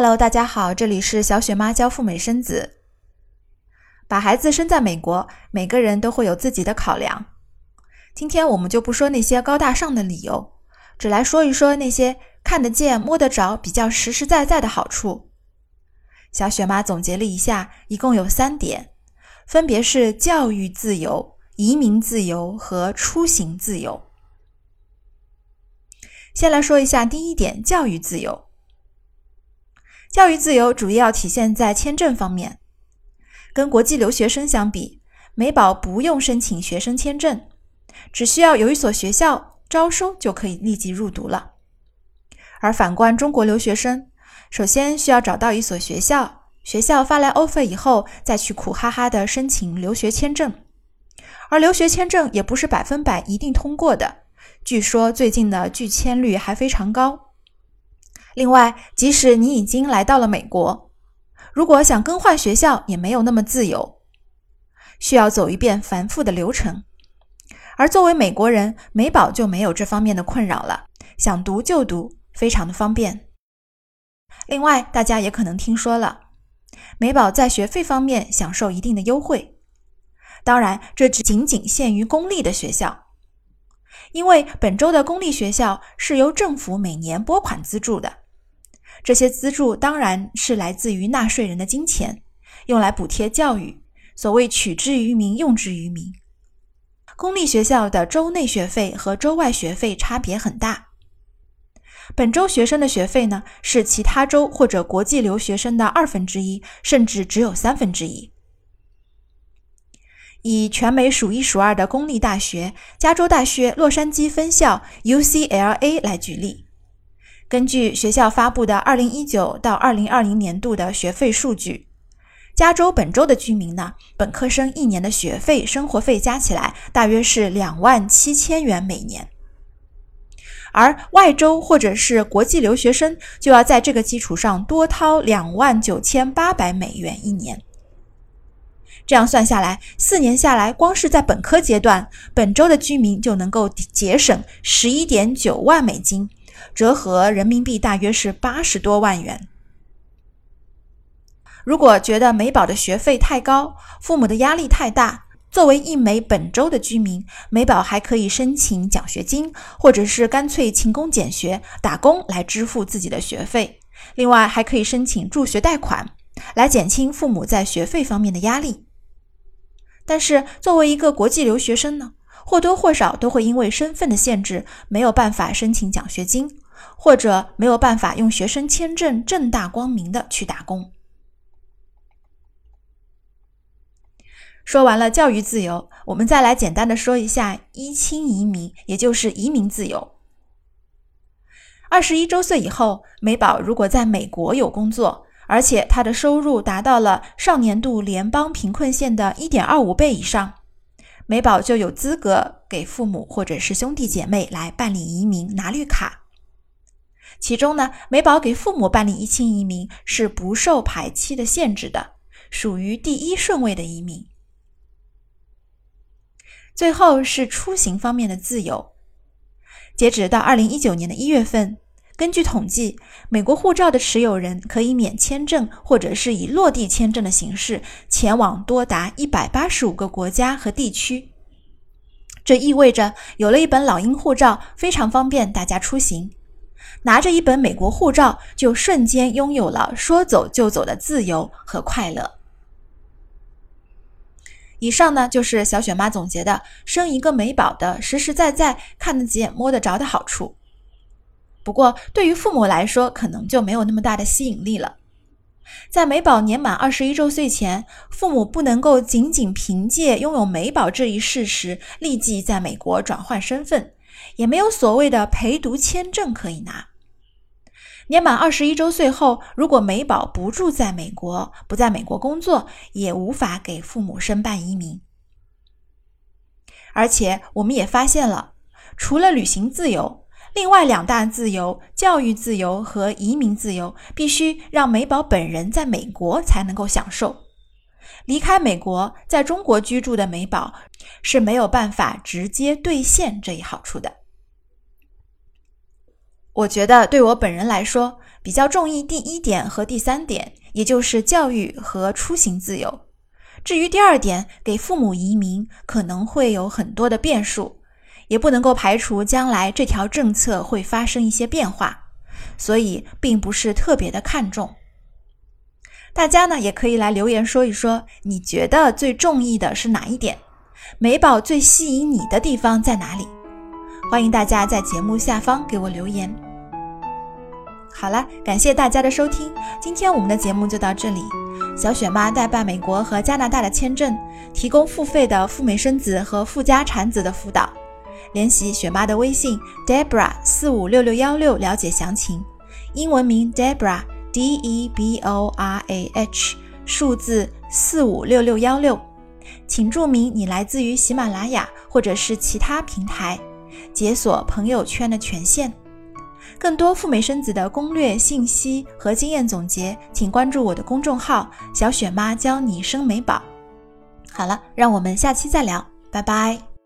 Hello，大家好，这里是小雪妈教赴美生子。把孩子生在美国，每个人都会有自己的考量。今天我们就不说那些高大上的理由，只来说一说那些看得见、摸得着、比较实实在在的好处。小雪妈总结了一下，一共有三点，分别是教育自由、移民自由和出行自由。先来说一下第一点，教育自由。教育自由主要体现在签证方面。跟国际留学生相比，美宝不用申请学生签证，只需要有一所学校招收就可以立即入读了。而反观中国留学生，首先需要找到一所学校，学校发来 offer 以后，再去苦哈哈的申请留学签证。而留学签证也不是百分百一定通过的。据说最近的拒签率还非常高。另外，即使你已经来到了美国，如果想更换学校，也没有那么自由，需要走一遍繁复的流程。而作为美国人，美宝就没有这方面的困扰了，想读就读，非常的方便。另外，大家也可能听说了，美宝在学费方面享受一定的优惠，当然，这只仅仅限于公立的学校。因为本州的公立学校是由政府每年拨款资助的，这些资助当然是来自于纳税人的金钱，用来补贴教育。所谓取之于民，用之于民。公立学校的州内学费和州外学费差别很大。本州学生的学费呢，是其他州或者国际留学生的二分之一，甚至只有三分之一。以全美数一数二的公立大学——加州大学洛杉矶分校 （UCLA） 来举例，根据学校发布的2019到2020年度的学费数据，加州本州的居民呢，本科生一年的学费、生活费加起来大约是两万七千元每年，而外州或者是国际留学生就要在这个基础上多掏两万九千八百美元一年。这样算下来，四年下来，光是在本科阶段，本州的居民就能够节省十一点九万美金，折合人民币大约是八十多万元。如果觉得美宝的学费太高，父母的压力太大，作为一枚本州的居民，美宝还可以申请奖学金，或者是干脆勤工俭学，打工来支付自己的学费。另外，还可以申请助学贷款，来减轻父母在学费方面的压力。但是，作为一个国际留学生呢，或多或少都会因为身份的限制，没有办法申请奖学金，或者没有办法用学生签证正大光明的去打工。说完了教育自由，我们再来简单的说一下一亲移民，也就是移民自由。二十一周岁以后，美宝如果在美国有工作。而且他的收入达到了上年度联邦贫困线的一点二五倍以上，美宝就有资格给父母或者是兄弟姐妹来办理移民拿绿卡。其中呢，美宝给父母办理一亲移民是不受排期的限制的，属于第一顺位的移民。最后是出行方面的自由，截止到二零一九年的一月份。根据统计，美国护照的持有人可以免签证，或者是以落地签证的形式前往多达一百八十五个国家和地区。这意味着有了一本老鹰护照，非常方便大家出行。拿着一本美国护照，就瞬间拥有了说走就走的自由和快乐。以上呢，就是小雪妈总结的生一个美宝的实实在在、看得见、摸得着的好处。不过，对于父母来说，可能就没有那么大的吸引力了。在美宝年满二十一周岁前，父母不能够仅仅凭借拥有美宝这一事实立即在美国转换身份，也没有所谓的陪读签证可以拿。年满二十一周岁后，如果美宝不住在美国，不在美国工作，也无法给父母申办移民。而且，我们也发现了，除了旅行自由。另外两大自由，教育自由和移民自由，必须让美宝本人在美国才能够享受。离开美国，在中国居住的美宝是没有办法直接兑现这一好处的。我觉得对我本人来说，比较中意第一点和第三点，也就是教育和出行自由。至于第二点，给父母移民可能会有很多的变数，也不能够排除将来这条政策会发生一些变化，所以并不是特别的看重。大家呢也可以来留言说一说，你觉得最中意的是哪一点？美宝最吸引你的地方在哪里？欢迎大家在节目下方给我留言。好了，感谢大家的收听，今天我们的节目就到这里。小雪妈代办美国和加拿大的签证，提供付费的赴美生子和赴加产子的辅导。联系雪妈的微信 Debra 四五六六幺六了解详情。英文名 Debra D E B O R A H，数字四五六六幺六。请注明你来自于喜马拉雅或者是其他平台，解锁朋友圈的权限。更多赴美生子的攻略信息和经验总结，请关注我的公众号“小雪妈教你生美宝”。好了，让我们下期再聊，拜拜。